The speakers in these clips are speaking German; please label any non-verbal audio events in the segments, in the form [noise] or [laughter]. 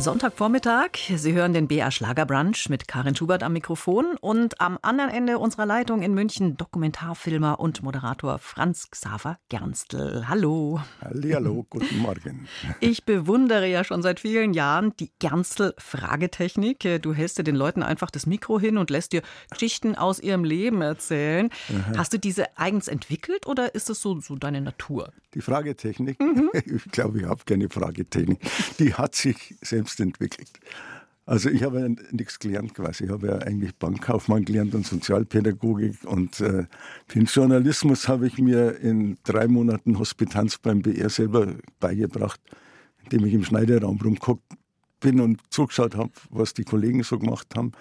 Sonntagvormittag. Sie hören den BR Schlagerbrunch mit Karin Schubert am Mikrofon und am anderen Ende unserer Leitung in München Dokumentarfilmer und Moderator Franz Xaver Gernstl. Hallo. Hallo, guten Morgen. [laughs] Ich bewundere ja schon seit vielen Jahren die Gernstl-Fragetechnik. Du hältst dir den Leuten einfach das Mikro hin und lässt dir Geschichten aus ihrem Leben erzählen. Hast du diese eigens entwickelt oder ist es so, so deine Natur? Die Fragetechnik, [laughs] ich glaube, ich habe keine Fragetechnik, die hat sich selbst entwickelt. Also ich habe nichts gelernt quasi. Ich habe ja eigentlich Bankkaufmann gelernt und Sozialpädagogik und äh, den Journalismus habe ich mir in drei Monaten Hospitanz beim BR selber beigebracht, indem ich im Schneiderraum rumgeguckt bin und zugeschaut habe, was die Kollegen so gemacht haben.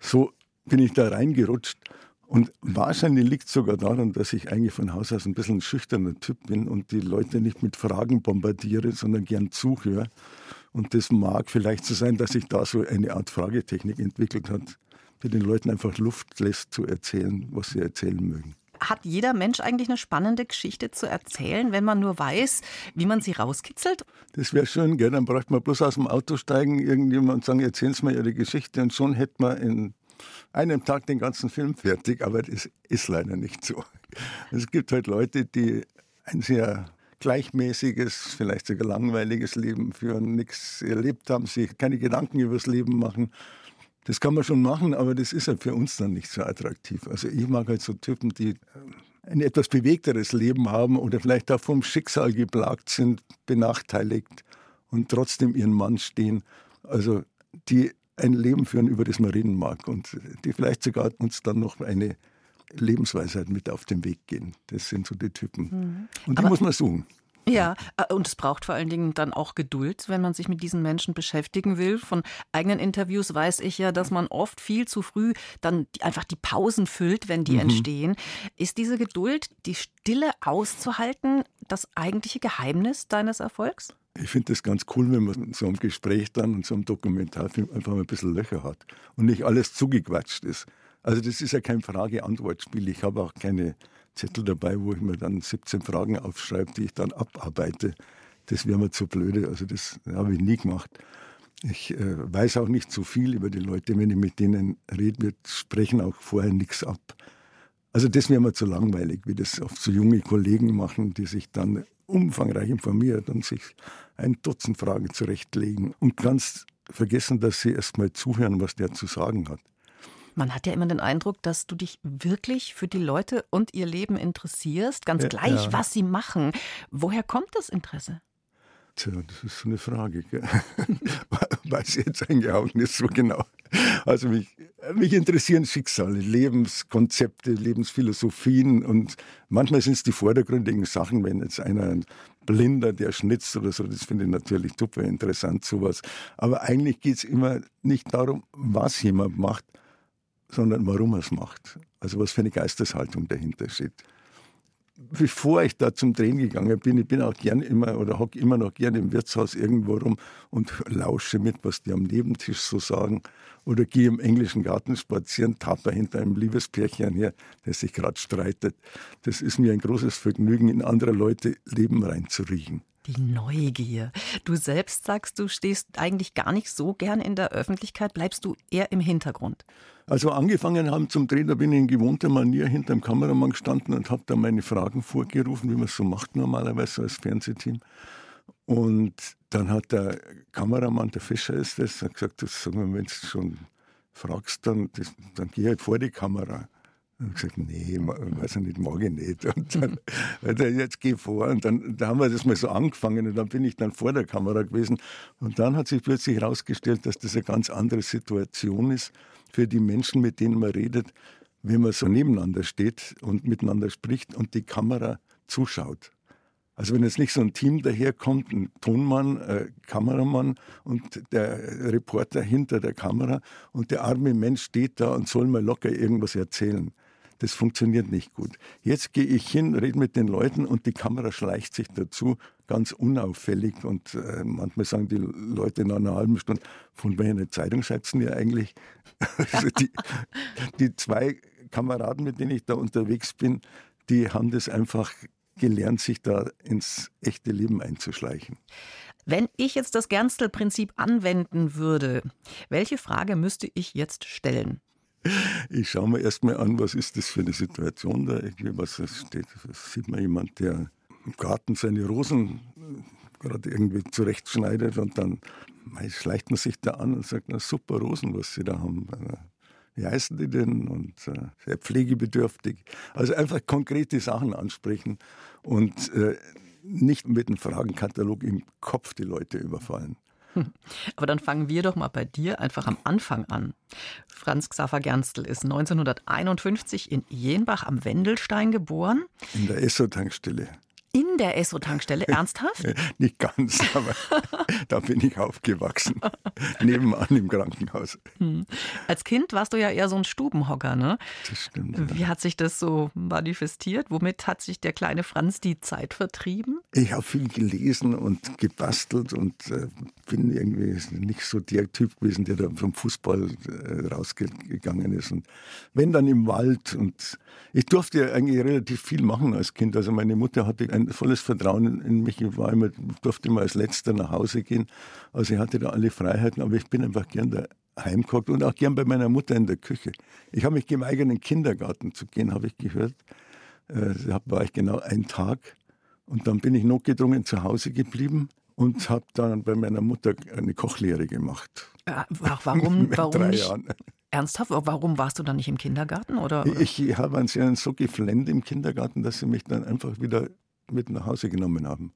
So bin ich da reingerutscht. Und wahrscheinlich liegt es sogar daran, dass ich eigentlich von Haus aus ein bisschen ein schüchterner Typ bin und die Leute nicht mit Fragen bombardiere, sondern gern zuhöre. Und das mag vielleicht so sein, dass sich da so eine Art Fragetechnik entwickelt hat, die den Leuten einfach Luft lässt zu erzählen, was sie erzählen mögen. Hat jeder Mensch eigentlich eine spannende Geschichte zu erzählen, wenn man nur weiß, wie man sie rauskitzelt? Das wäre schön, gell? dann bräuchte man bloß aus dem Auto steigen, irgendjemand und sagen, erzählen Sie mir Ihre Geschichte und schon hätte man in einem Tag den ganzen Film fertig, aber das ist leider nicht so. Es gibt halt Leute, die ein sehr gleichmäßiges, vielleicht sogar langweiliges Leben führen, nichts erlebt haben, sich keine Gedanken über das Leben machen. Das kann man schon machen, aber das ist halt für uns dann nicht so attraktiv. Also ich mag halt so Typen, die ein etwas bewegteres Leben haben oder vielleicht auch vom Schicksal geplagt sind, benachteiligt und trotzdem ihren Mann stehen. Also die ein Leben führen, über das man reden mag und die vielleicht sogar uns dann noch eine Lebensweisheit mit auf den Weg gehen. Das sind so die Typen. Und die Aber- muss man suchen. Ja, äh, und es braucht vor allen Dingen dann auch Geduld, wenn man sich mit diesen Menschen beschäftigen will. Von eigenen Interviews weiß ich ja, dass man oft viel zu früh dann einfach die Pausen füllt, wenn die entstehen. Ist diese Geduld, die Stille auszuhalten, das eigentliche Geheimnis deines Erfolgs? Ich finde das ganz cool, wenn man in so einem Gespräch dann und so einem Dokumentarfilm einfach mal ein bisschen Löcher hat und nicht alles zugequatscht ist. Also das ist ja kein Frage-Antwort-Spiel. Ich habe auch keine Zettel dabei, wo ich mir dann 17 Fragen aufschreibe, die ich dann abarbeite. Das wäre mir zu blöde. Also das habe ich nie gemacht. Ich äh, weiß auch nicht so viel über die Leute. Wenn ich mit denen rede, wir sprechen auch vorher nichts ab. Also das wäre mir zu langweilig, wie das oft so junge Kollegen machen, die sich dann umfangreich informieren und sich ein Dutzend Fragen zurechtlegen und ganz vergessen, dass sie erst mal zuhören, was der zu sagen hat. Man hat ja immer den Eindruck, dass du dich wirklich für die Leute und ihr Leben interessierst, ganz Ja, gleich, ja. was sie machen. Woher kommt das Interesse? Tja, das ist so eine Frage. Gell? [laughs] Weiß ich jetzt eigentlich auch nicht so genau. Also mich, mich interessieren Schicksale, Lebenskonzepte, Lebensphilosophien und manchmal sind es die vordergründigen Sachen, wenn jetzt einer ein Blinder, der schnitzt oder so, das finde ich natürlich super interessant, sowas. Aber eigentlich geht es immer nicht darum, was jemand macht, sondern warum er es macht. Also was für eine Geisteshaltung dahinter steht bevor ich da zum Drehen gegangen bin, ich bin auch gern immer oder hocke immer noch gern im Wirtshaus irgendwo rum und lausche mit, was die am Nebentisch so sagen. Oder gehe im englischen Garten spazieren, tappe hinter einem Liebespärchen her, der sich gerade streitet. Das ist mir ein großes Vergnügen, in andere Leute Leben reinzuriechen. Die Neugier. Du selbst sagst, du stehst eigentlich gar nicht so gern in der Öffentlichkeit, bleibst du eher im Hintergrund. Als wir angefangen haben zum Drehen, da bin ich in gewohnter Manier hinter dem Kameramann gestanden und habe da meine Fragen vorgerufen, wie man es so macht normalerweise als Fernsehteam. Und dann hat der Kameramann, der Fischer ist das, hat gesagt, wenn du schon fragst, dann, das, dann geh halt vor die Kamera. Und gesagt, nee, weiß ich nicht, ich nicht. Und dann, jetzt geh vor. Und dann da haben wir das mal so angefangen und dann bin ich dann vor der Kamera gewesen. Und dann hat sich plötzlich herausgestellt, dass das eine ganz andere Situation ist für die Menschen, mit denen man redet, wenn man so nebeneinander steht und miteinander spricht und die Kamera zuschaut. Also wenn jetzt nicht so ein Team daherkommt, ein Tonmann, äh, Kameramann und der Reporter hinter der Kamera und der arme Mensch steht da und soll mal locker irgendwas erzählen. Das funktioniert nicht gut. Jetzt gehe ich hin, rede mit den Leuten und die Kamera schleicht sich dazu, ganz unauffällig. Und äh, manchmal sagen die Leute nach einer halben Stunde, von welcher Zeitung schreibt ihr eigentlich? [laughs] also die, die zwei Kameraden, mit denen ich da unterwegs bin, die haben das einfach gelernt, sich da ins echte Leben einzuschleichen. Wenn ich jetzt das Gernstel-Prinzip anwenden würde, welche Frage müsste ich jetzt stellen? Ich schaue mir erstmal an, was ist das für eine Situation da, was steht. Das sieht man jemand, der im Garten seine Rosen gerade irgendwie zurechtschneidet und dann schleicht man sich da an und sagt, na super Rosen, was Sie da haben. Wie heißen die denn? Und äh, sehr pflegebedürftig. Also einfach konkrete Sachen ansprechen und äh, nicht mit einem Fragenkatalog im Kopf die Leute überfallen. [laughs] Aber dann fangen wir doch mal bei dir einfach am Anfang an. Franz Xaver Gernstel ist 1951 in Jenbach am Wendelstein geboren. In der Esso-Tankstelle. In der Esso-Tankstelle? [laughs] Ernsthaft? Nicht ganz, aber da bin ich aufgewachsen. [laughs] Nebenan im Krankenhaus. Hm. Als Kind warst du ja eher so ein Stubenhocker, ne? Das stimmt. Wie hat sich das so manifestiert? Womit hat sich der kleine Franz die Zeit vertrieben? Ich habe viel gelesen und gebastelt und äh, bin irgendwie nicht so der Typ gewesen, der da vom Fußball äh, rausgegangen ist. Und wenn dann im Wald und ich durfte ja eigentlich relativ viel machen als Kind. Also meine Mutter hatte ein volles Vertrauen in mich. Ich war immer, durfte immer als Letzter nach Hause gehen. Also ich hatte da alle Freiheiten, aber ich bin einfach gern da heimgekommen und auch gern bei meiner Mutter in der Küche. Ich habe mich geweigert, in den Kindergarten zu gehen, habe ich gehört. Äh, da war ich genau einen Tag. Und dann bin ich notgedrungen zu Hause geblieben und habe dann bei meiner Mutter eine Kochlehre gemacht. Äh, warum? [laughs] warum drei nicht? Jahren. Ernsthaft? Warum warst du dann nicht im Kindergarten? Oder, oder? Ich habe an sie so geflennt im Kindergarten, dass sie mich dann einfach wieder mit nach Hause genommen haben.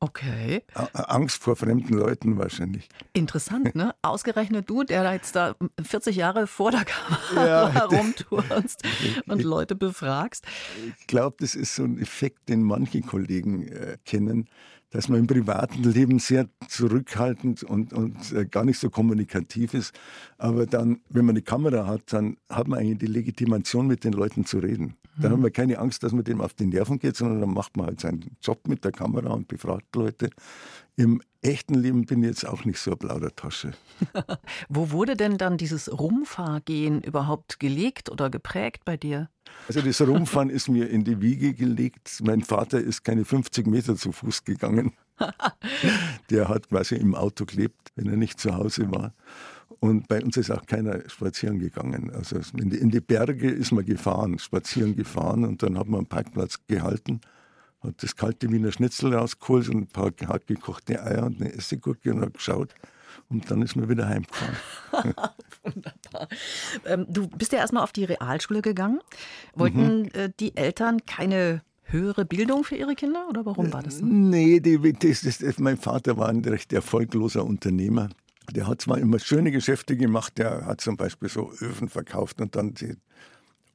Okay. Angst vor fremden Leuten wahrscheinlich. Interessant, ne? [laughs] Ausgerechnet du, der jetzt da 40 Jahre vor der Kamera ja, [laughs] herumturnst und Leute befragst. Ich glaube, das ist so ein Effekt, den manche Kollegen äh, kennen dass man im privaten Leben sehr zurückhaltend und, und äh, gar nicht so kommunikativ ist. Aber dann, wenn man eine Kamera hat, dann hat man eigentlich die Legitimation, mit den Leuten zu reden. Dann mhm. haben wir keine Angst, dass man dem auf die Nerven geht, sondern dann macht man halt seinen Job mit der Kamera und befragt Leute. Im echten Leben bin ich jetzt auch nicht so eine Plaudertasche. [laughs] Wo wurde denn dann dieses Rumfahrgehen überhaupt gelegt oder geprägt bei dir? Also das Rumfahren [laughs] ist mir in die Wiege gelegt. Mein Vater ist keine 50 Meter zu Fuß gegangen. [laughs] Der hat quasi im Auto gelebt, wenn er nicht zu Hause war. Und bei uns ist auch keiner spazieren gegangen. Also in die, in die Berge ist man gefahren, spazieren gefahren und dann hat man einen Parkplatz gehalten hat das kalte Wiener Schnitzel rausgeholt und ein paar hart gekochte Eier und eine Essiggurke und hat geschaut. Und dann ist man wieder heimgefahren. [laughs] Wunderbar. Ähm, du bist ja erstmal auf die Realschule gegangen. Wollten mhm. äh, die Eltern keine höhere Bildung für ihre Kinder oder warum war das so? Nee, die, das, das, das, mein Vater war ein recht erfolgloser Unternehmer. Der hat zwar immer schöne Geschäfte gemacht, der hat zum Beispiel so Öfen verkauft und dann die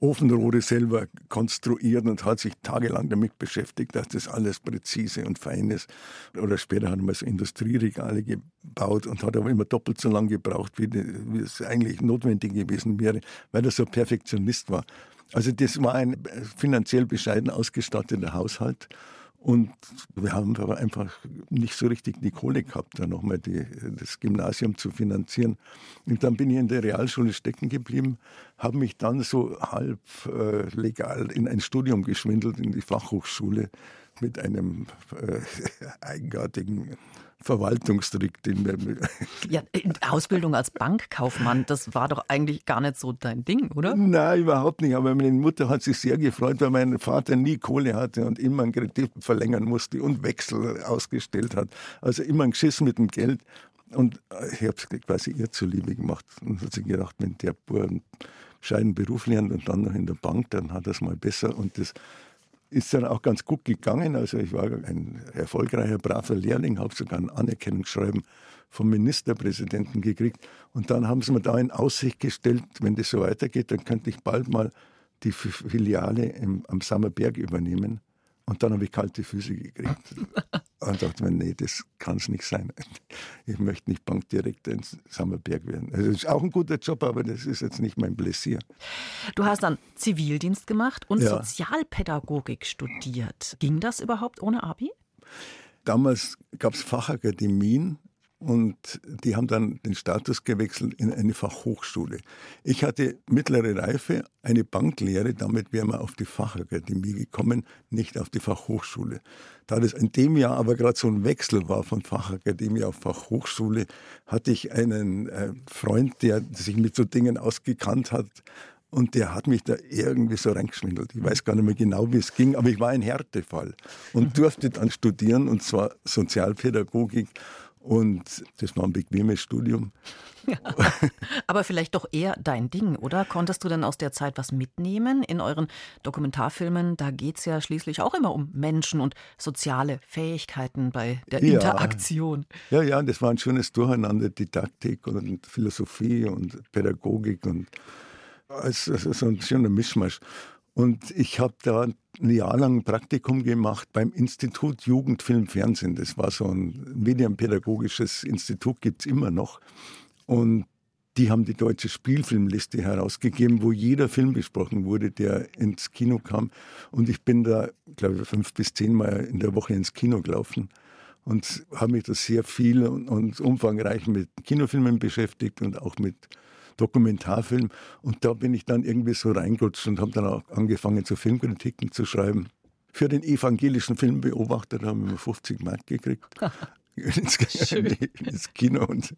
Ofenrohre selber konstruiert und hat sich tagelang damit beschäftigt, dass das alles präzise und fein ist. Oder später hat mal so Industrieregale gebaut und hat aber immer doppelt so lange gebraucht, wie, die, wie es eigentlich notwendig gewesen wäre, weil er so Perfektionist war. Also das war ein finanziell bescheiden ausgestatteter Haushalt. Und wir haben aber einfach nicht so richtig die Kohle gehabt, da nochmal die, das Gymnasium zu finanzieren. Und dann bin ich in der Realschule stecken geblieben, habe mich dann so halb äh, legal in ein Studium geschwindelt, in die Fachhochschule mit einem äh, [laughs] eigenartigen Verwaltungstrick, den wir. [laughs] Ja, Ausbildung als Bankkaufmann, das war doch eigentlich gar nicht so dein Ding, oder? Nein, überhaupt nicht. Aber meine Mutter hat sich sehr gefreut, weil mein Vater nie Kohle hatte und immer einen Kredit verlängern musste und Wechsel ausgestellt hat. Also immer ein Geschiss mit dem Geld. Und ich habe es quasi ihr zuliebe gemacht. Und hat sich gedacht, wenn der Bub einen Beruf lernt und dann noch in der Bank, dann hat er es mal besser. Und das ist dann auch ganz gut gegangen. Also ich war ein erfolgreicher, braver Lehrling, habe sogar ein Anerkennungsschreiben vom Ministerpräsidenten gekriegt. Und dann haben sie mir da in Aussicht gestellt, wenn das so weitergeht, dann könnte ich bald mal die Filiale im, am Sammerberg übernehmen. Und dann habe ich kalte Füße gekriegt. Und dachte mir, nee, das kann es nicht sein. Ich möchte nicht Bankdirektor in Sammerberg werden. Also das ist auch ein guter Job, aber das ist jetzt nicht mein Pläsier. Du hast dann Zivildienst gemacht und ja. Sozialpädagogik studiert. Ging das überhaupt ohne Abi? Damals gab es Fachakademien, und die haben dann den Status gewechselt in eine Fachhochschule. Ich hatte mittlere Reife, eine Banklehre, damit wären wir auf die Fachakademie gekommen, nicht auf die Fachhochschule. Da das in dem Jahr aber gerade so ein Wechsel war von Fachakademie auf Fachhochschule, hatte ich einen äh, Freund, der sich mit so Dingen ausgekannt hat, und der hat mich da irgendwie so reingeschwindelt. Ich weiß gar nicht mehr genau, wie es ging, aber ich war ein Härtefall und durfte dann studieren, und zwar Sozialpädagogik. Und das war ein bequemes Studium. Ja, aber vielleicht doch eher dein Ding, oder? Konntest du denn aus der Zeit was mitnehmen? In euren Dokumentarfilmen, da geht es ja schließlich auch immer um Menschen und soziale Fähigkeiten bei der ja. Interaktion. Ja, ja, das war ein schönes Durcheinander, Didaktik und Philosophie und Pädagogik und es so ein schöner Mischmasch. Und ich habe da ein Jahr lang Praktikum gemacht beim Institut Jugend, Fernsehen. Das war so ein medienpädagogisches Institut, gibt es immer noch. Und die haben die deutsche Spielfilmliste herausgegeben, wo jeder Film besprochen wurde, der ins Kino kam. Und ich bin da, glaube ich, fünf bis zehn Mal in der Woche ins Kino gelaufen und habe mich da sehr viel und, und umfangreich mit Kinofilmen beschäftigt und auch mit Dokumentarfilm. Und da bin ich dann irgendwie so reingerutscht und habe dann auch angefangen, zu Filmkritiken zu schreiben. Für den evangelischen Filmbeobachter haben wir 50 Mark gekriegt. [laughs] ins, ins, Kino und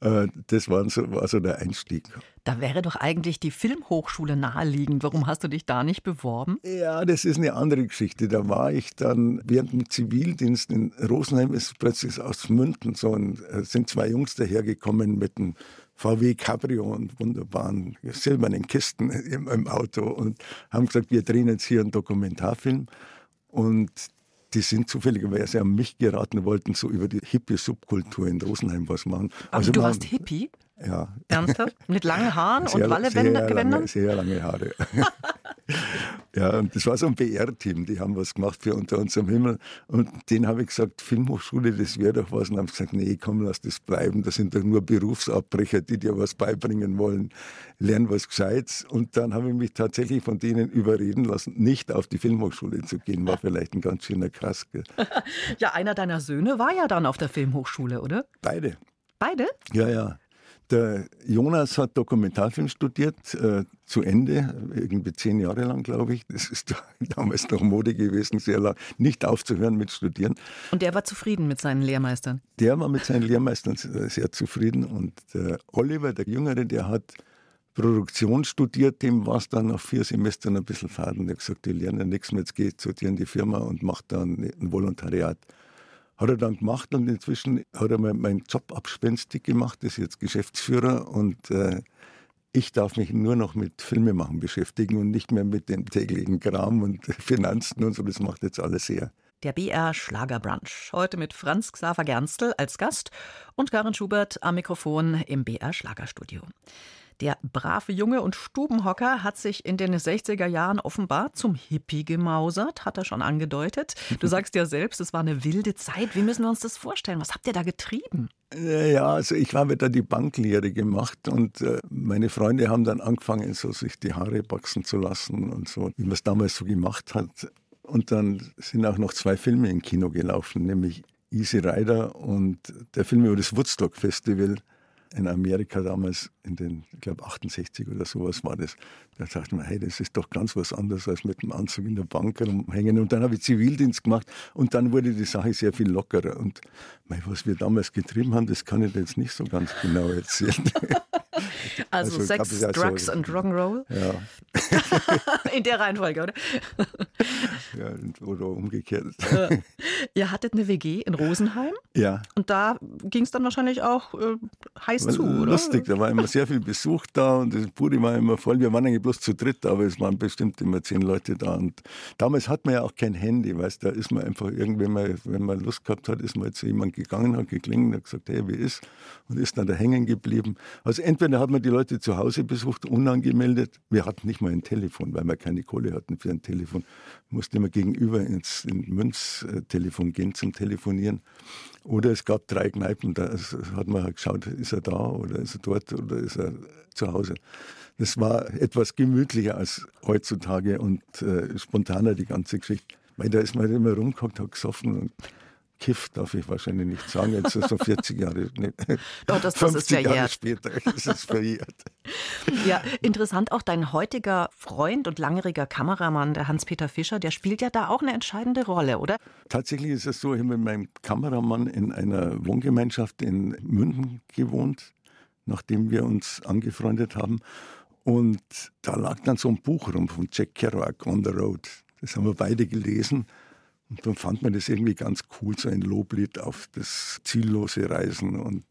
äh, das war so, war so der Einstieg. Da wäre doch eigentlich die Filmhochschule naheliegend. Warum hast du dich da nicht beworben? Ja, das ist eine andere Geschichte. Da war ich dann während dem Zivildienst in Rosenheim, ist plötzlich aus München so ein, äh, sind zwei Jungs dahergekommen mit einem VW Cabrio und wunderbaren silbernen Kisten [laughs] im, im Auto und haben gesagt, wir drehen jetzt hier einen Dokumentarfilm. Und die sind zufälligerweise an mich geraten, wollten so über die Hippie-Subkultur in Rosenheim was machen. Aber also du warst Hippie? Ja. Ernsthaft? Mit langen Haaren sehr, und Wallewändern? Sehr, sehr lange Haare. [laughs] ja, und das war so ein PR-Team, die haben was gemacht für Unter unserem Himmel. Und denen habe ich gesagt, Filmhochschule, das wäre doch was. Und haben gesagt, nee, komm, lass das bleiben. Das sind doch nur Berufsabbrecher, die dir was beibringen wollen. Lern was Gescheites. Und dann habe ich mich tatsächlich von denen überreden lassen, nicht auf die Filmhochschule zu gehen. War vielleicht ein ganz schöner Krass. [laughs] ja, einer deiner Söhne war ja dann auf der Filmhochschule, oder? Beide. Beide? Ja, ja. Der Jonas hat Dokumentarfilm studiert, äh, zu Ende, irgendwie zehn Jahre lang, glaube ich. Das ist [laughs] damals noch Mode gewesen, sehr lang, nicht aufzuhören mit Studieren. Und der war zufrieden mit seinen Lehrmeistern? Der war mit seinen Lehrmeistern sehr zufrieden. Und der Oliver, der Jüngere, der hat Produktion studiert, dem war es dann nach vier Semestern ein bisschen faden. Der hat gesagt, ich lerne nichts mehr, jetzt gehe ich zu dir in die Firma und mache dann ein Volontariat. Hat er dann gemacht und inzwischen hat er meinen Job abspenstig gemacht, ist jetzt Geschäftsführer und äh, ich darf mich nur noch mit Filmemachen beschäftigen und nicht mehr mit dem täglichen Kram und [laughs] Finanzen und so. Das macht jetzt alles her. Der BR Schlagerbrunch. Heute mit Franz Xaver Gernstel als Gast und Karin Schubert am Mikrofon im BR Schlagerstudio. Der brave Junge und Stubenhocker hat sich in den 60er Jahren offenbar zum Hippie gemausert, hat er schon angedeutet. Du [laughs] sagst ja selbst, es war eine wilde Zeit. Wie müssen wir uns das vorstellen? Was habt ihr da getrieben? Ja, also ich habe da die Banklehre gemacht und äh, meine Freunde haben dann angefangen, so sich die Haare wachsen zu lassen und so, wie man es damals so gemacht hat. Und dann sind auch noch zwei Filme im Kino gelaufen, nämlich Easy Rider und der Film über das Woodstock Festival in Amerika damals, in den, ich glaube 68 oder sowas war das. Da dachte man, hey, das ist doch ganz was anderes als mit dem Anzug in der Bank rumhängen. Und dann habe ich Zivildienst gemacht und dann wurde die Sache sehr viel lockerer. Und was wir damals getrieben haben, das kann ich jetzt nicht so ganz genau erzählen. [laughs] [laughs] Also, also Sex, Drugs so, und Rock'n'Roll? Ja. [laughs] In der Reihenfolge, oder? [laughs] ja, oder umgekehrt. Äh, ihr hattet eine WG in Rosenheim? Ja. Und da ging es dann wahrscheinlich auch äh, heiß war zu, oder? Lustig, da war immer sehr viel Besuch da und das Puri war immer voll. Wir waren eigentlich bloß zu dritt, aber es waren bestimmt immer zehn Leute da. Und damals hat man ja auch kein Handy, weißt da ist man einfach irgendwann mal, wenn man Lust gehabt hat, ist man zu jemandem gegangen, hat geklingelt, hat gesagt, hey, wie ist? Und ist dann da hängen geblieben. Also entweder hat man die Leute zu Hause besucht, unangemeldet. Wir hatten nicht mal ein Telefon, weil wir keine Kohle hatten für ein Telefon. Musste immer gegenüber ins, ins Münztelefon gehen zum Telefonieren. Oder es gab drei Kneipen, da hat man geschaut, ist er da oder ist er dort oder ist er zu Hause. Das war etwas gemütlicher als heutzutage und äh, spontaner die ganze Geschichte. Weil da ist man immer rumgehockt, hat gesoffen und Kiff darf ich wahrscheinlich nicht sagen, jetzt ist es so [laughs] 40 Jahre, nee, Doch, das, das ist verjährt. Jahre später ist es verjährt. Ja, interessant auch dein heutiger Freund und langjähriger Kameramann, der Hans-Peter Fischer, der spielt ja da auch eine entscheidende Rolle, oder? Tatsächlich ist es so, ich habe mit meinem Kameramann in einer Wohngemeinschaft in München gewohnt, nachdem wir uns angefreundet haben. Und da lag dann so ein Buch rum von Jack Kerouac, On the Road. Das haben wir beide gelesen. Und dann fand man das irgendwie ganz cool, so ein Loblied auf das ziellose Reisen. Und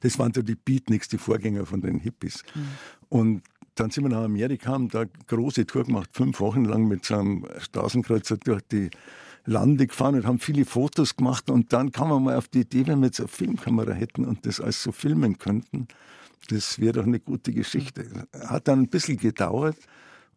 das waren so die Beatniks, die Vorgänger von den Hippies. Mhm. Und dann sind wir nach Amerika, haben da große Tour gemacht, fünf Wochen lang mit so einem Straßenkreuzer durch die Lande gefahren und haben viele Fotos gemacht. Und dann kam man mal auf die Idee, wenn wir jetzt eine Filmkamera hätten und das alles so filmen könnten, das wäre doch eine gute Geschichte. Hat dann ein bisschen gedauert.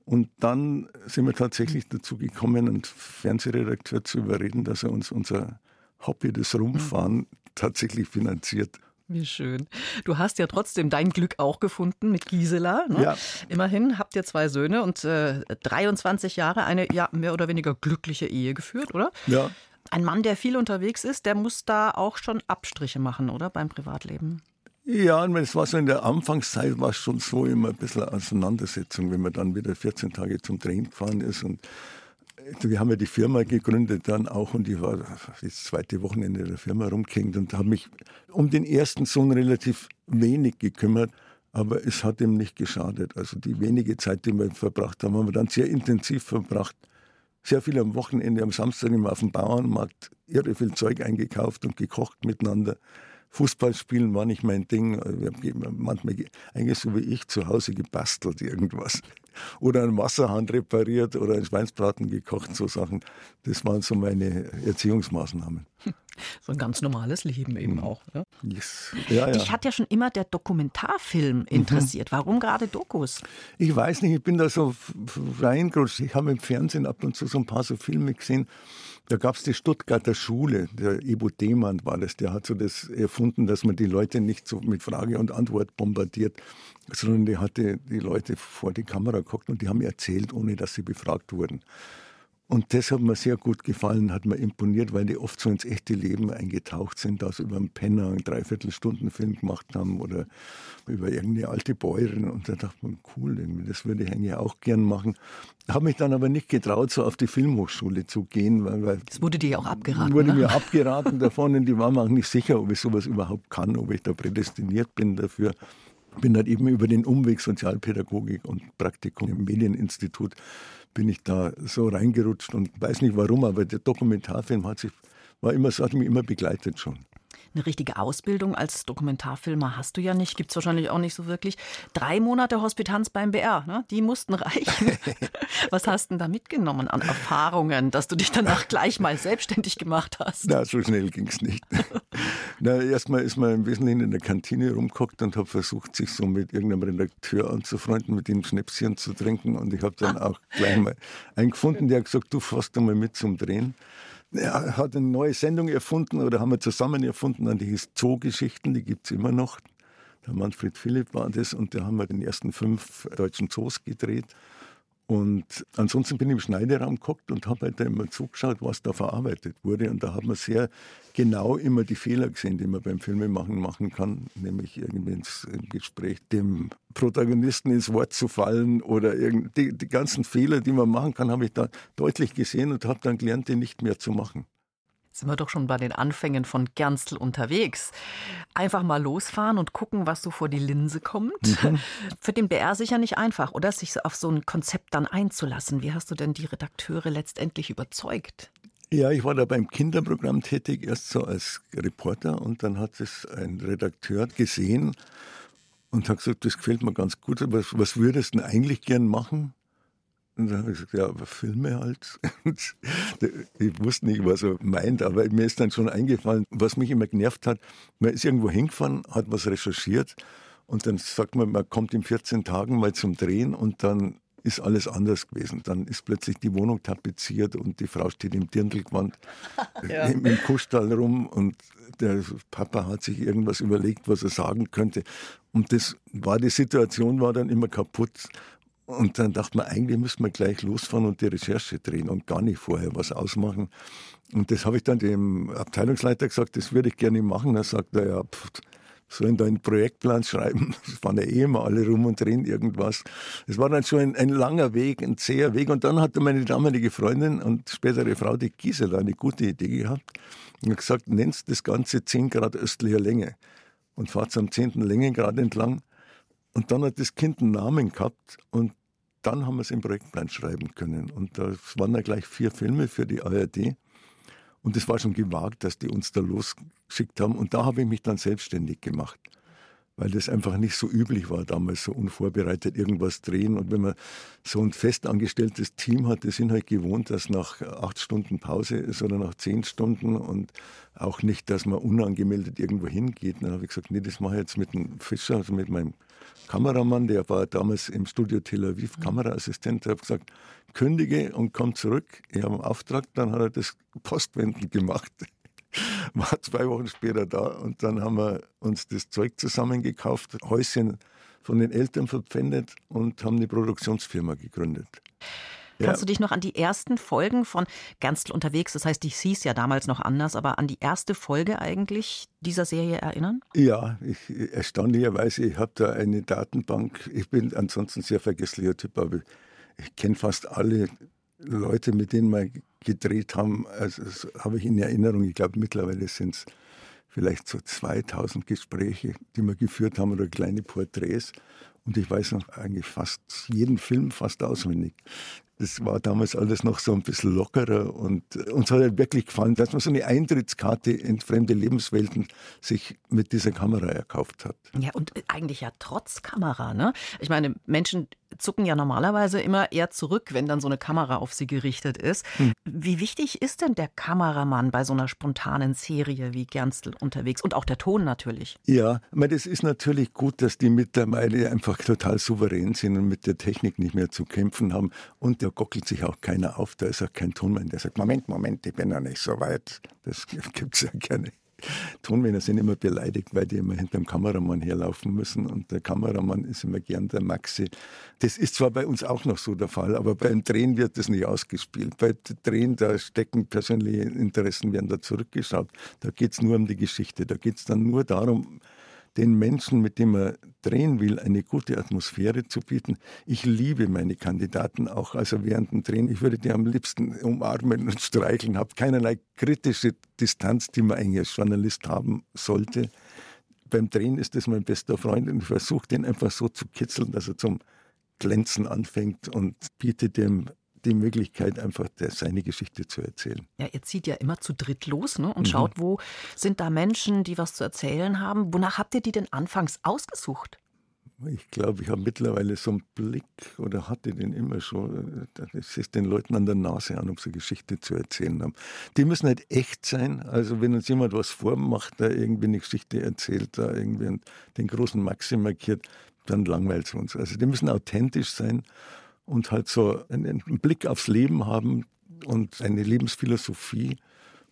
Und dann sind wir tatsächlich dazu gekommen, einen Fernsehredakteur zu überreden, dass er uns unser Hobby des Rumfahren tatsächlich finanziert. Wie schön. Du hast ja trotzdem dein Glück auch gefunden mit Gisela. Ne? Ja. Immerhin habt ihr zwei Söhne und äh, 23 Jahre eine ja, mehr oder weniger glückliche Ehe geführt, oder? Ja. Ein Mann, der viel unterwegs ist, der muss da auch schon Abstriche machen, oder? Beim Privatleben. Ja, und es war so in der Anfangszeit war es schon so immer ein bisschen Auseinandersetzung, wenn man dann wieder 14 Tage zum Drehen gefahren ist und äh, wir haben ja die Firma gegründet dann auch und ich war das zweite Wochenende der Firma rumgehängt und habe mich um den ersten Sohn relativ wenig gekümmert, aber es hat ihm nicht geschadet. Also die wenige Zeit, die wir verbracht haben, haben wir dann sehr intensiv verbracht. Sehr viel am Wochenende, am Samstag immer auf dem Bauernmarkt, irre viel Zeug eingekauft und gekocht miteinander. Fußballspielen war nicht mein Ding. Wir haben manchmal, eigentlich so wie ich, zu Hause gebastelt irgendwas. Oder einen Wasserhahn repariert oder einen Schweinsbraten gekocht, so Sachen. Das waren so meine Erziehungsmaßnahmen. [laughs] So ein ganz normales Leben eben mhm. auch. Ne? Yes. Ja, ja. Dich hat ja schon immer der Dokumentarfilm mhm. interessiert. Mhm. Warum gerade Dokus? Ich weiß nicht, ich bin da so reingerutscht. Ich habe im Fernsehen ab und zu so ein paar so Filme gesehen da gab es die Stuttgarter Schule, der Ibo Demann war das, der hat so das erfunden, dass man die Leute nicht so mit Frage und Antwort bombardiert, sondern der hatte die Leute vor die Kamera geguckt und die haben erzählt, ohne dass sie befragt wurden. Und das hat mir sehr gut gefallen, hat mir imponiert, weil die oft so ins echte Leben eingetaucht sind, da so über einen Penner einen Dreiviertelstundenfilm gemacht haben oder über irgendeine alte Bäuerin. Und da dachte man, cool, das würde ich eigentlich auch gern machen. Habe mich dann aber nicht getraut, so auf die Filmhochschule zu gehen. Weil, weil das wurde dir auch abgeraten. Wurde ne? mir [laughs] abgeraten davon und die waren mir auch nicht sicher, ob ich sowas überhaupt kann, ob ich da prädestiniert bin dafür bin dann eben über den Umweg Sozialpädagogik und Praktikum im Medieninstitut bin ich da so reingerutscht und weiß nicht warum, aber der Dokumentarfilm hat sich, war immer, hat mich immer begleitet schon. Eine richtige Ausbildung als Dokumentarfilmer hast du ja nicht, gibt es wahrscheinlich auch nicht so wirklich. Drei Monate Hospitanz beim BR, ne? die mussten reichen. [laughs] Was hast du denn da mitgenommen an Erfahrungen, dass du dich danach gleich mal selbstständig gemacht hast? Na, so schnell ging es nicht. [laughs] Na, erstmal ist man im Wesentlichen in der Kantine rumgeguckt und habe versucht, sich so mit irgendeinem Redakteur anzufreunden, mit ihm Schnäpschen zu trinken. Und ich habe dann [laughs] auch gleich mal einen gefunden, der hat gesagt, du fährst einmal mit zum Drehen er hat eine neue Sendung erfunden oder haben wir zusammen erfunden, an die Zoogeschichten, die gibt es immer noch. Der Manfred Philipp war das und da haben wir den ersten fünf deutschen Zoos gedreht. Und ansonsten bin ich im Schneideraum geguckt und habe halt immer zugeschaut, was da verarbeitet wurde. Und da hat man sehr genau immer die Fehler gesehen, die man beim Filmemachen machen kann, nämlich irgendwie ins, im Gespräch dem Protagonisten ins Wort zu fallen oder die, die ganzen Fehler, die man machen kann, habe ich da deutlich gesehen und habe dann gelernt, die nicht mehr zu machen sind wir doch schon bei den Anfängen von Gernstl unterwegs. Einfach mal losfahren und gucken, was so vor die Linse kommt. Mhm. Für den BR sicher nicht einfach, oder? Sich auf so ein Konzept dann einzulassen. Wie hast du denn die Redakteure letztendlich überzeugt? Ja, ich war da beim Kinderprogramm tätig, erst so als Reporter und dann hat es ein Redakteur gesehen und hat gesagt, das gefällt mir ganz gut, was, was würdest du denn eigentlich gern machen? Und dann habe ich gesagt, ja, aber Filme halt. [laughs] ich wusste nicht, was er meint, aber mir ist dann schon eingefallen, was mich immer genervt hat. Man ist irgendwo hingefahren, hat was recherchiert und dann sagt man, man kommt in 14 Tagen mal zum Drehen und dann ist alles anders gewesen. Dann ist plötzlich die Wohnung tapeziert und die Frau steht im Dirndlgewand [laughs] ja. im, im Kuhstall rum und der Papa hat sich irgendwas überlegt, was er sagen könnte. Und das war, die Situation war dann immer kaputt. Und dann dachte man, eigentlich müssen wir gleich losfahren und die Recherche drehen und gar nicht vorher was ausmachen. Und das habe ich dann dem Abteilungsleiter gesagt, das würde ich gerne machen. Er sagt er, ja, pff, sollen da einen Projektplan schreiben. [laughs] Das waren ja eh immer alle rum und drehen irgendwas. Es war dann schon ein, ein, langer Weg, ein zäher Weg. Und dann hatte meine damalige Freundin und spätere Frau, die Gisela, eine gute Idee gehabt und gesagt, nennst das Ganze 10 Grad östlicher Länge und fahrt am 10. Längengrad entlang. Und dann hat das Kind einen Namen gehabt und dann haben wir es im Projektplan schreiben können. Und das waren dann gleich vier Filme für die ARD. Und es war schon gewagt, dass die uns da losgeschickt haben. Und da habe ich mich dann selbstständig gemacht, weil das einfach nicht so üblich war, damals so unvorbereitet irgendwas drehen. Und wenn man so ein festangestelltes Team hat, die sind halt gewohnt, dass nach acht Stunden Pause ist oder nach zehn Stunden und auch nicht, dass man unangemeldet irgendwo hingeht. Dann habe ich gesagt, nee, das mache ich jetzt mit dem Fischer, also mit meinem Kameramann, der war damals im Studio Tel Aviv Kameraassistent, der hat gesagt, kündige und komm zurück. Ich habe einen Auftrag, dann hat er das Postwenden gemacht. [laughs] War zwei Wochen später da und dann haben wir uns das Zeug zusammengekauft, Häuschen von den Eltern verpfändet und haben eine Produktionsfirma gegründet. Kannst du dich noch an die ersten Folgen von Gernstl unterwegs, das heißt, die hieß ja damals noch anders, aber an die erste Folge eigentlich dieser Serie erinnern? Ja, ich, erstaunlicherweise, ich habe da eine Datenbank. Ich bin ansonsten sehr vergesslicher Typ, aber ich kenne fast alle Leute, mit denen wir gedreht haben. Also das habe ich in Erinnerung. Ich glaube, mittlerweile sind es vielleicht so 2000 Gespräche, die wir geführt haben oder kleine Porträts. Und ich weiß noch eigentlich fast jeden Film fast auswendig. Das war damals alles noch so ein bisschen lockerer und uns hat halt wirklich gefallen, dass man so eine Eintrittskarte in fremde Lebenswelten sich mit dieser Kamera erkauft hat. Ja, und eigentlich ja trotz Kamera, ne? Ich meine, Menschen zucken ja normalerweise immer eher zurück, wenn dann so eine Kamera auf sie gerichtet ist. Hm. Wie wichtig ist denn der Kameramann bei so einer spontanen Serie wie Gernstl unterwegs und auch der Ton natürlich? Ja, ich meine, das ist natürlich gut, dass die mittlerweile einfach total souverän sind und mit der Technik nicht mehr zu kämpfen haben und da gockelt sich auch keiner auf, da ist auch kein Tonmann, der sagt, Moment, Moment, ich bin noch nicht so weit. Das [laughs] gibt es ja gerne. Tonmänner sind immer beleidigt, weil die immer hinter dem Kameramann herlaufen müssen und der Kameramann ist immer gern der Maxi. Das ist zwar bei uns auch noch so der Fall, aber beim Drehen wird das nicht ausgespielt. Bei Drehen, da stecken persönliche Interessen, werden da zurückgeschaut. Da geht es nur um die Geschichte. Da geht es dann nur darum, den Menschen, mit denen man drehen will, eine gute Atmosphäre zu bieten. Ich liebe meine Kandidaten auch, also während dem Drehen. Ich würde die am liebsten umarmen und streicheln, habe keinerlei kritische Distanz, die man eigentlich als Journalist haben sollte. Beim Drehen ist das mein bester Freund und ich versuche den einfach so zu kitzeln, dass er zum Glänzen anfängt und biete dem die Möglichkeit, einfach seine Geschichte zu erzählen. Ja, ihr zieht ja immer zu dritt los ne? und mhm. schaut, wo sind da Menschen, die was zu erzählen haben. Wonach habt ihr die denn anfangs ausgesucht? Ich glaube, ich habe mittlerweile so einen Blick oder hatte den immer schon. Das ist den Leuten an der Nase an, ob sie Geschichte zu erzählen haben. Die müssen halt echt sein. Also, wenn uns jemand was vormacht, da irgendwie eine Geschichte erzählt, da irgendwie den großen Maxi markiert, dann langweilt es uns. Also, die müssen authentisch sein und halt so einen Blick aufs Leben haben und eine Lebensphilosophie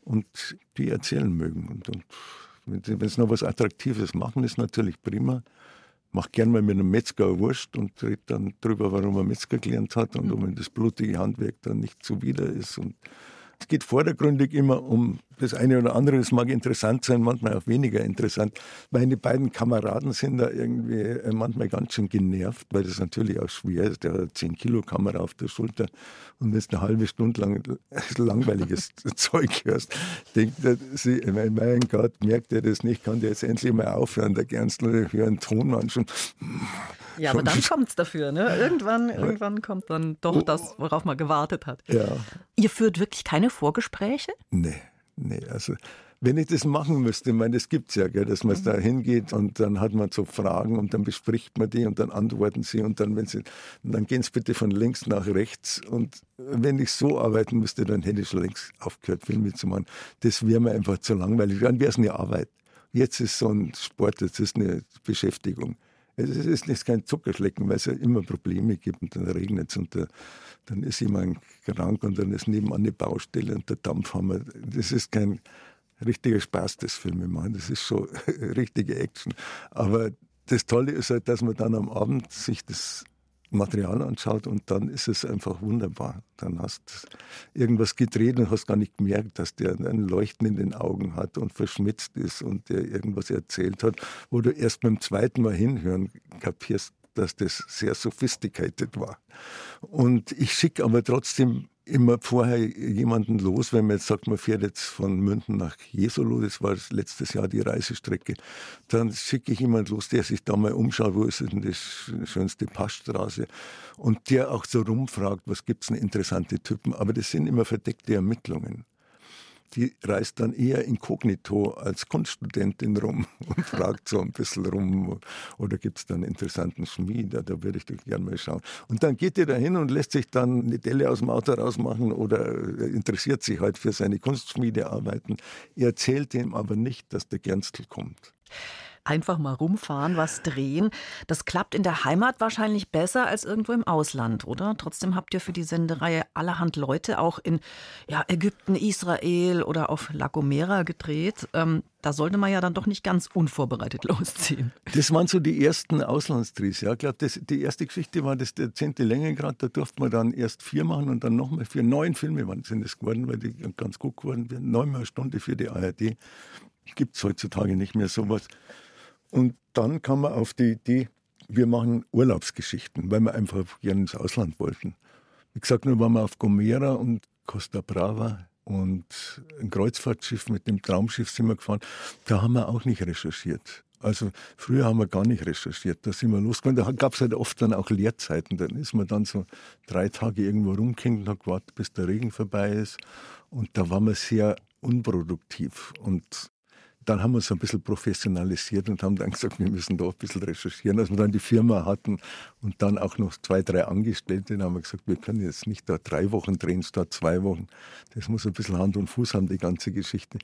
und die erzählen mögen. Und, und wenn sie noch was Attraktives machen, ist natürlich prima. Mach gern mal mit einem Metzger Wurst und redet dann drüber, warum er Metzger gelernt hat und mhm. ob ihm das blutige Handwerk dann nicht zuwider ist. Und es geht vordergründig immer um das eine oder andere. Das mag interessant sein, manchmal auch weniger interessant. Meine beiden Kameraden sind da irgendwie äh, manchmal ganz schön genervt, weil das natürlich auch schwer ist. Der hat 10 Kilo Kamera auf der Schulter und jetzt eine halbe Stunde lang [laughs] langweiliges [laughs] Zeug hörst, denkt er, sie, mein Gott, merkt er das nicht, kann der jetzt endlich mal aufhören, der Gernstler, hören Tonmann schon. [laughs] Ja, aber dann kommt es dafür. Ne? Irgendwann, irgendwann kommt dann doch das, worauf man gewartet hat. Ja. Ihr führt wirklich keine Vorgespräche? Nee, nee. Also wenn ich das machen müsste, ich meine, das gibt es ja, gell, dass man mhm. da hingeht und dann hat man so Fragen und dann bespricht man die und dann antworten sie und dann, wenn sie, dann gehen sie bitte von links nach rechts und wenn ich so arbeiten müsste, dann hätte ich schon längst aufgehört, Filme zu machen. Das wäre mir einfach zu langweilig. Dann wäre es eine Arbeit. Jetzt ist so ein Sport, das ist eine Beschäftigung. Es ist, ist kein Zuckerschlecken, weil es ja immer Probleme gibt und dann regnet es und der, dann ist jemand krank und dann ist nebenan eine Baustelle und der Dampfhammer. Das ist kein richtiger Spaß, das Filme machen. Das ist schon [laughs] richtige Action. Aber das Tolle ist halt, dass man dann am Abend sich das Material anschaut und dann ist es einfach wunderbar. Dann hast irgendwas gedreht und hast gar nicht gemerkt, dass der ein Leuchten in den Augen hat und verschmitzt ist und der irgendwas erzählt hat, wo du erst beim zweiten Mal hinhören kapierst, dass das sehr sophisticated war. Und ich schicke aber trotzdem immer vorher jemanden los, wenn man jetzt sagt, man fährt jetzt von München nach Jesolo, das war letztes Jahr die Reisestrecke, dann schicke ich jemanden los, der sich da mal umschaut, wo ist denn die schönste Passstraße? Und der auch so rumfragt, was gibt es denn interessante Typen, aber das sind immer verdeckte Ermittlungen die reist dann eher inkognito als Kunststudentin rum [laughs] und fragt so ein bisschen rum. Oder gibt es da einen interessanten Schmied? Da würde ich doch gerne mal schauen. Und dann geht er da hin und lässt sich dann eine Delle aus dem Auto rausmachen oder interessiert sich halt für seine Kunstschmiedearbeiten. Er erzählt ihm aber nicht, dass der Gernstel kommt einfach mal rumfahren, was drehen. Das klappt in der Heimat wahrscheinlich besser als irgendwo im Ausland, oder? Trotzdem habt ihr für die Sendereihe allerhand Leute auch in ja, Ägypten, Israel oder auf La Gomera gedreht. Ähm, da sollte man ja dann doch nicht ganz unvorbereitet [laughs] losziehen. Das waren so die ersten Auslandsdrehs. Ja. Ich glaube, die erste Geschichte war das der 10. Längengrad. Da durfte man dann erst vier machen und dann nochmal vier. Neun Filme waren, sind es geworden, weil die ganz gut geworden sind. Neunmal eine Stunde für die ARD. Gibt es heutzutage nicht mehr sowas. Und dann kam man auf die Idee, wir machen Urlaubsgeschichten, weil wir einfach gerne ins Ausland wollten. Wie gesagt, nur waren wir auf Gomera und Costa Brava und ein Kreuzfahrtschiff mit dem Traumschiff sind wir gefahren. Da haben wir auch nicht recherchiert. Also früher haben wir gar nicht recherchiert. Da sind wir losgegangen. Da gab es halt oft dann auch Leerzeiten. Dann ist man dann so drei Tage irgendwo rumgehängt und hat gewartet, bis der Regen vorbei ist. Und da waren wir sehr unproduktiv. Und dann haben wir uns ein bisschen professionalisiert und haben dann gesagt, wir müssen da ein bisschen recherchieren. Als wir dann die Firma hatten und dann auch noch zwei, drei Angestellte, dann haben wir gesagt, wir können jetzt nicht da drei Wochen drehen, statt zwei Wochen. Das muss ein bisschen Hand und Fuß haben, die ganze Geschichte.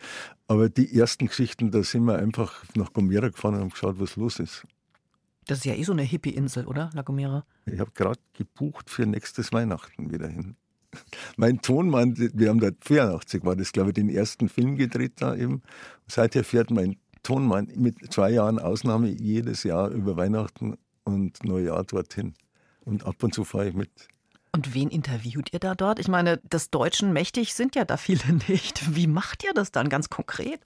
Aber die ersten Geschichten, da sind wir einfach nach Gomera gefahren und haben geschaut, was los ist. Das ist ja eh so eine Hippie-Insel, oder, La Gomera? Ich habe gerade gebucht für nächstes Weihnachten wieder hin. Mein Tonmann, wir haben da 84 war das, glaube ich, den ersten Film gedreht da eben. Seither fährt mein Tonmann mit zwei Jahren Ausnahme jedes Jahr über Weihnachten und Neujahr dorthin. Und ab und zu fahre ich mit. Und wen interviewt ihr da dort? Ich meine, des Deutschen mächtig sind ja da viele [laughs] nicht. Wie macht ihr das dann ganz konkret?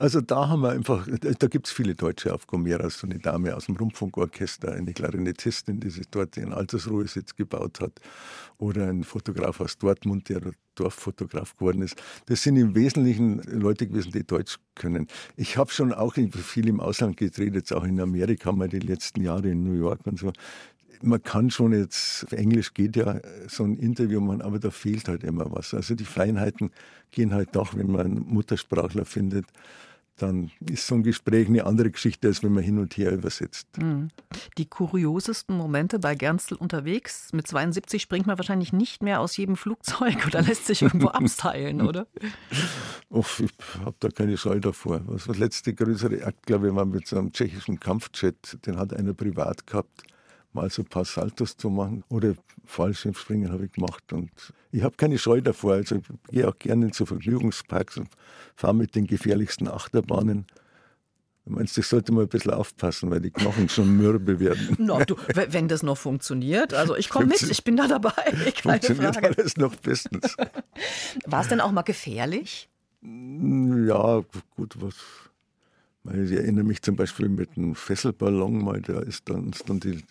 Also da haben wir einfach, da gibt es viele Deutsche auf Gomera, so eine Dame aus dem Rundfunkorchester, eine Klarinettistin, die sich dort den Altersruhesitz gebaut hat, oder ein Fotograf aus Dortmund, der Dorffotograf geworden ist. Das sind im Wesentlichen Leute gewesen, die Deutsch können. Ich habe schon auch viel im Ausland gedreht, jetzt auch in Amerika mal die letzten Jahre in New York und so man kann schon jetzt, Englisch geht ja so ein Interview machen, aber da fehlt halt immer was. Also die Feinheiten gehen halt doch, wenn man einen Muttersprachler findet dann ist so ein Gespräch eine andere Geschichte, als wenn man hin und her übersetzt. Hm. Die kuriosesten Momente bei Gernstel unterwegs. Mit 72 springt man wahrscheinlich nicht mehr aus jedem Flugzeug oder lässt sich irgendwo [laughs] absteilen, oder? Uff, ich habe da keine Scheu davor. Das letzte größere Akt, glaube ich, war mit so einem tschechischen Kampfjet. Den hat einer privat gehabt mal so ein paar Saltos zu machen oder Fallschirmspringen habe ich gemacht und ich habe keine Scheu davor. Also ich gehe auch gerne zu Vergnügungsparks und fahre mit den gefährlichsten Achterbahnen. Du meinst, ich sollte mal ein bisschen aufpassen, weil die Knochen schon mürbe werden. [laughs] No, du, wenn das noch funktioniert, also ich komme mit, ich bin da dabei. [laughs] Keine funktioniert Frage. alles noch bestens. [laughs] War es denn auch mal gefährlich? Ja, gut, was. Ich erinnere mich zum Beispiel mit einem Fesselballon mal, da ist dann, ist dann die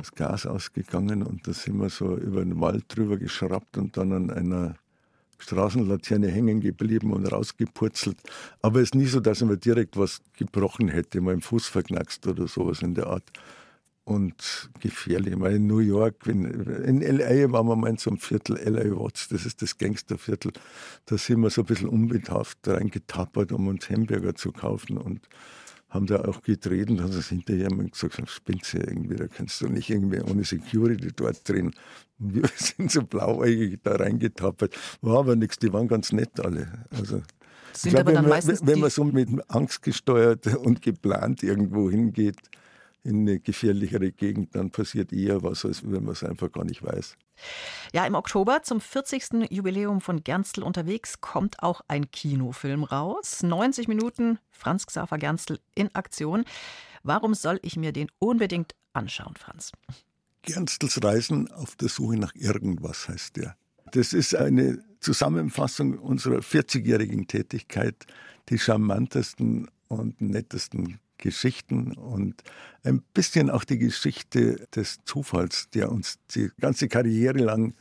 das Gas ausgegangen und da sind wir so über den Wald drüber geschraubt und dann an einer Straßenlaterne hängen geblieben und rausgepurzelt. Aber es ist nie so, dass mir direkt was gebrochen hätte, mal im Fuß verknackst oder sowas in der Art. Und gefährlich. Weil in New York, in, in L.A. waren wir mal in so einem Viertel, L.A. Watts, das ist das Gangsterviertel. Da sind wir so ein bisschen unbedarft reingetappert, um uns Hamburger zu kaufen. Und haben da auch gedreht und haben das hinterher mal gesagt, spinnst du irgendwie, da kannst du nicht irgendwie ohne Security dort drehen. Und wir [laughs] sind so blauäugig da reingetappert. War aber nichts, die waren ganz nett alle. Also, ich glaube, wenn, man, wenn man so mit Angst gesteuert und geplant irgendwo hingeht, in eine gefährlichere Gegend, dann passiert eher was, als wenn man es einfach gar nicht weiß. Ja, im Oktober zum 40. Jubiläum von Gernstel unterwegs kommt auch ein Kinofilm raus. 90 Minuten Franz Xaver Gernstel in Aktion. Warum soll ich mir den unbedingt anschauen, Franz? Gernstels Reisen auf der Suche nach irgendwas heißt der. Das ist eine Zusammenfassung unserer 40-jährigen Tätigkeit, die charmantesten und nettesten Geschichten und ein bisschen auch die Geschichte des Zufalls, der uns die ganze Karriere lang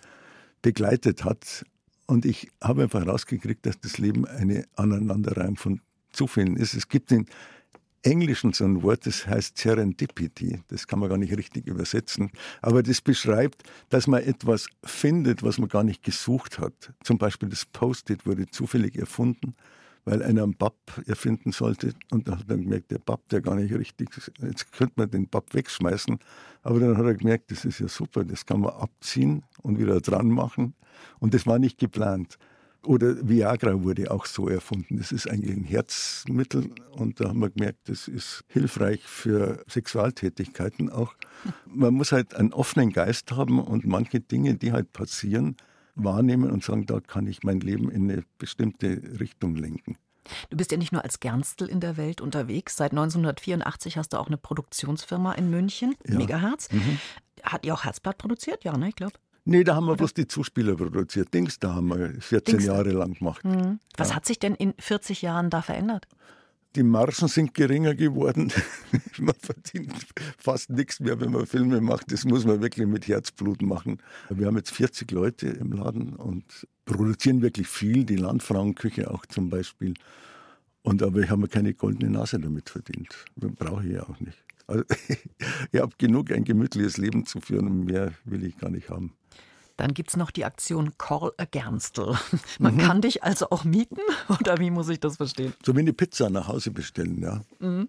begleitet hat. Und ich habe einfach herausgekriegt, dass das Leben eine Aneinanderreihung von Zufällen ist. Es gibt in Englischen so ein Wort, das heißt Serendipity. Das kann man gar nicht richtig übersetzen. Aber das beschreibt, dass man etwas findet, was man gar nicht gesucht hat. Zum Beispiel das Post-it wurde zufällig erfunden, weil einer einen Bab erfinden sollte. Und dann hat er gemerkt, der Bab, der gar nicht richtig ist. Jetzt könnte man den Bab wegschmeißen. Aber dann hat er gemerkt, das ist ja super, das kann man abziehen und wieder dran machen. Und das war nicht geplant. Oder Viagra wurde auch so erfunden. Das ist eigentlich ein Herzmittel und da haben wir gemerkt, das ist hilfreich für Sexualtätigkeiten auch. Man muss halt einen offenen Geist haben und manche Dinge, die halt passieren, wahrnehmen und sagen, da kann ich mein Leben in eine bestimmte Richtung lenken. Du bist ja nicht nur als Gernstel in der Welt unterwegs. Seit 1984 hast du auch eine Produktionsfirma in München, ja. Megaherz. Mhm. Hat ihr auch Herzblatt produziert? Ja, ne, ich glaube. Nee, da haben wir bloß die Zuspieler produziert. Dings, da haben wir 14 Dings. Jahre lang gemacht. Mhm. Was ja. hat sich denn in 40 Jahren da verändert? Die Margen sind geringer geworden. [laughs] man verdient fast nichts mehr, wenn man Filme macht. Das muss man wirklich mit Herzblut machen. Wir haben jetzt 40 Leute im Laden und produzieren wirklich viel. Die Landfrauenküche auch zum Beispiel. Und aber ich habe mir keine goldene Nase damit verdient. Brauche ich ja auch nicht. Also, [laughs] ich habe genug, ein gemütliches Leben zu führen und mehr will ich gar nicht haben. Dann gibt es noch die Aktion Call a Gernstel. [laughs] Man mhm. kann dich also auch mieten [laughs] oder wie muss ich das verstehen? So wie eine Pizza nach Hause bestellen, ja. Mhm.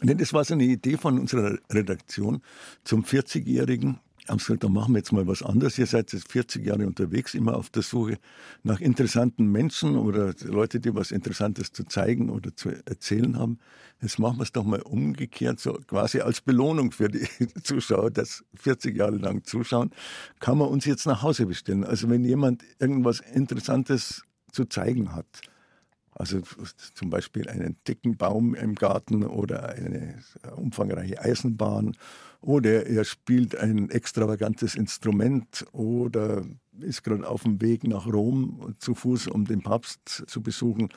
Das war so eine Idee von unserer Redaktion zum 40-Jährigen haben gesagt, dann machen wir jetzt mal was anderes. Ihr seid jetzt 40 Jahre unterwegs, immer auf der Suche nach interessanten Menschen oder Leute, die was Interessantes zu zeigen oder zu erzählen haben. Jetzt machen wir es doch mal umgekehrt, so quasi als Belohnung für die [laughs] Zuschauer, das 40 Jahre lang zuschauen, kann man uns jetzt nach Hause bestellen. Also wenn jemand irgendwas Interessantes zu zeigen hat, also zum Beispiel einen dicken Baum im Garten oder eine umfangreiche Eisenbahn oder er spielt ein extravagantes Instrument oder ist gerade auf dem Weg nach Rom zu Fuß, um den Papst zu besuchen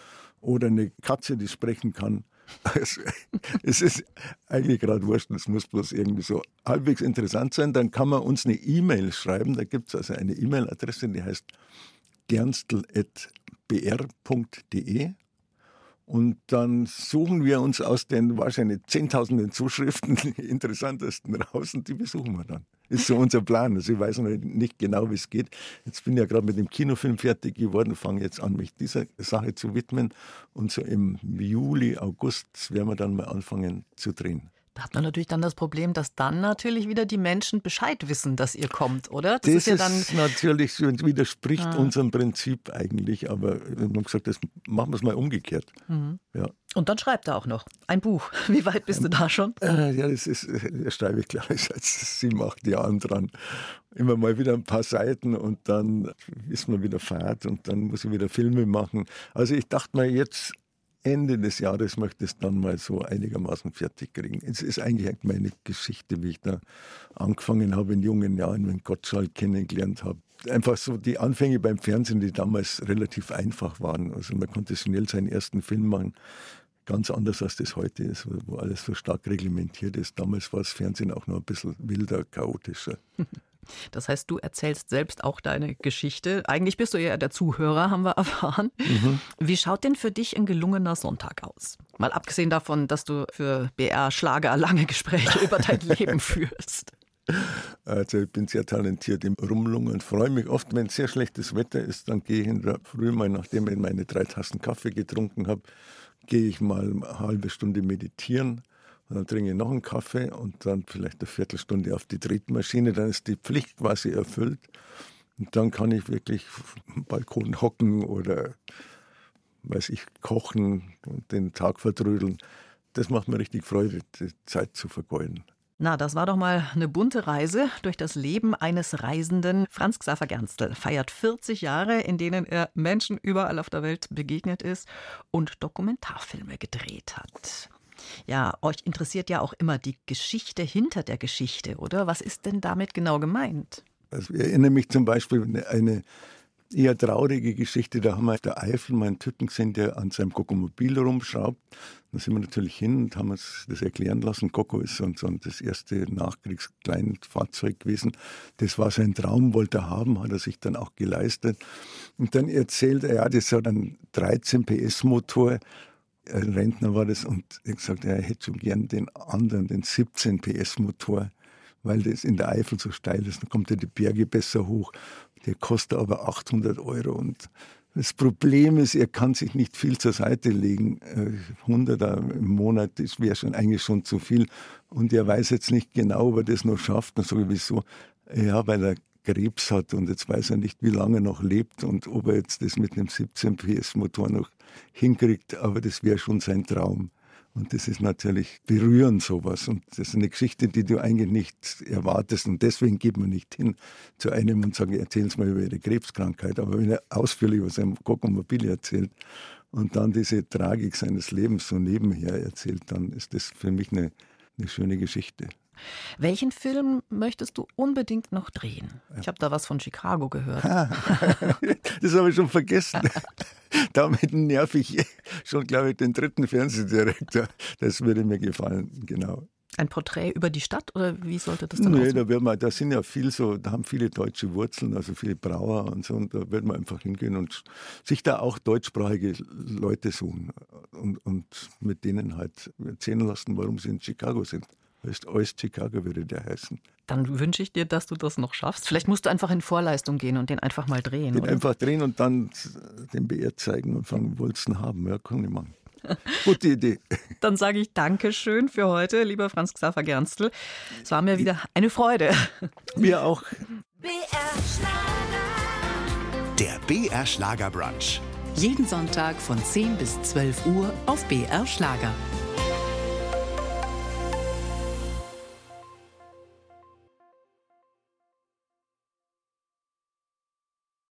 oder eine Katze, die sprechen kann. [laughs] Also, es ist eigentlich gerade wurscht, es muss bloß irgendwie so halbwegs interessant sein. Dann kann man uns eine E-Mail schreiben. Da gibt es also eine E-Mail-Adresse, die heißt gernstel.br.de und dann suchen wir uns aus den wahrscheinlich zehntausenden Zuschriften [laughs] die interessantesten raus und die besuchen wir dann. Ist so unser Plan. Also ich weiß noch nicht genau, wie es geht. Jetzt bin ich ja gerade mit dem Kinofilm fertig geworden, fange jetzt an, mich dieser Sache zu widmen. Und so im Juli, August werden wir dann mal anfangen zu drehen. Da hat man natürlich dann das Problem, dass dann natürlich wieder die Menschen Bescheid wissen, dass ihr kommt, oder? Das, das ist, ja dann ist natürlich widerspricht ah. unserem Prinzip eigentlich, aber wir haben gesagt, das machen wir es mal umgekehrt. Mhm. Ja. Und dann schreibt er auch noch ein Buch. [laughs] Wie weit bist du da schon? Äh, ja, das ist, da schreibe ich gleich [laughs] seit sieben, acht Jahren dran. Immer mal wieder ein paar Seiten und dann ist man wieder Fahrt und dann muss ich wieder Filme machen. Also ich dachte mir jetzt, Ende des Jahres möchte ich es dann mal so einigermaßen fertig kriegen. Es ist eigentlich meine Geschichte, wie ich da angefangen habe in jungen Jahren, wenn Gottschalk kennengelernt habe. Einfach so die Anfänge beim Fernsehen, die damals relativ einfach waren. Also man konnte schnell seinen ersten Film machen. Ganz anders als das heute ist, wo alles so stark reglementiert ist. Damals war das Fernsehen auch noch ein bisschen wilder, chaotischer. [laughs] Das heißt, du erzählst selbst auch deine Geschichte. Eigentlich bist du ja der Zuhörer, haben wir [laughs] erfahren. Mhm. Wie schaut denn für dich ein gelungener Sonntag aus? Mal abgesehen davon, dass du für BR Schlager lange Gespräche über dein [laughs] Leben führst. Also ich bin sehr talentiert im Rumlungen, freue mich oft, wenn sehr schlechtes Wetter ist, dann gehe ich in der Früh mal, nachdem ich meine drei Tassen Kaffee getrunken habe, gehe ich mal eine halbe Stunde meditieren und dann trinke ich noch einen Kaffee und dann vielleicht eine Viertelstunde auf die Tretmaschine. Dann ist die Pflicht quasi erfüllt. Und dann kann ich wirklich am Balkon hocken oder, weiß ich, kochen und den Tag verdrödeln. Das macht mir richtig Freude, die Zeit zu vergeuden. Na, das war doch mal eine bunte Reise durch das Leben eines Reisenden. Franz Xaver Gernstel feiert 40 Jahre, in denen er Menschen überall auf der Welt begegnet ist und Dokumentarfilme gedreht hat. Ja, euch interessiert ja auch immer die Geschichte hinter der Geschichte, oder? Was ist denn damit genau gemeint? Also ich erinnere mich zum Beispiel an eine eher traurige Geschichte. Da haben wir auf der Eifel mal einen Typen gesehen, der an seinem Kokomobil rumschraubt. Da sind wir natürlich hin und haben uns das erklären lassen. Coco ist so, so das erste Nachkriegskleinfahrzeug gewesen. Das war sein Traum, wollte er haben, hat er sich dann auch geleistet. Und dann erzählt er, ja, das hat einen 13 PS Motor. Ein Rentner war das und er hat gesagt, er hätte schon gern den anderen, den 17 PS Motor weil das in der Eifel so steil ist. Dann kommt er die Berge besser hoch. Der kostet aber 800 Euro. Und das Problem ist, er kann sich nicht viel zur Seite legen. 100 äh, im Monat, wäre schon eigentlich schon zu viel. Und er weiß jetzt nicht genau, ob er das noch schafft. Dann sage ich, wieso? Ja, weil er Krebs hat und jetzt weiß er nicht, wie lange er noch lebt und ob er jetzt das mit einem 17 PS Motor noch hinkriegt. Aber das wäre schon sein Traum. Und das ist natürlich berührend sowas. Und das ist eine Geschichte, die du eigentlich nicht erwartest. Und deswegen geht man nicht hin zu einem und sagt, erzählen Sie mal über Ihre Krebskrankheit. Aber wenn er ausführlich über sein Kokomobil erzählt und dann diese Tragik seines Lebens so nebenher erzählt, dann ist das für mich eine, eine schöne Geschichte. Welchen Film möchtest du unbedingt noch drehen? Ich habe da was von Chicago gehört. [laughs] das habe ich schon vergessen. [laughs] Damit nerv ich schon, glaube ich, den dritten Fernsehdirektor. Das würde mir gefallen, genau. Ein Porträt über die Stadt oder wie sollte das dann Nee, da, wird man, da sind ja viel so, da haben viele deutsche Wurzeln, also viele Brauer und so, und da wird man einfach hingehen und sich da auch deutschsprachige Leute suchen und, und mit denen halt erzählen lassen, warum sie in Chicago sind heißt Chicago würde der heißen. Dann wünsche ich dir, dass du das noch schaffst. Vielleicht musst du einfach in Vorleistung gehen und den einfach mal drehen. Den oder? einfach drehen und dann den BR zeigen und fragen, wolltest du haben? Ja, kann ich machen. Gute Idee. [laughs] Dann sage ich Dankeschön für heute, lieber Franz Xaver Gernstl. Es war mir wieder eine Freude. Mir auch. BR Schlager. Der BR Schlager Brunch. Jeden Sonntag von 10 bis 12 Uhr auf BR Schlager.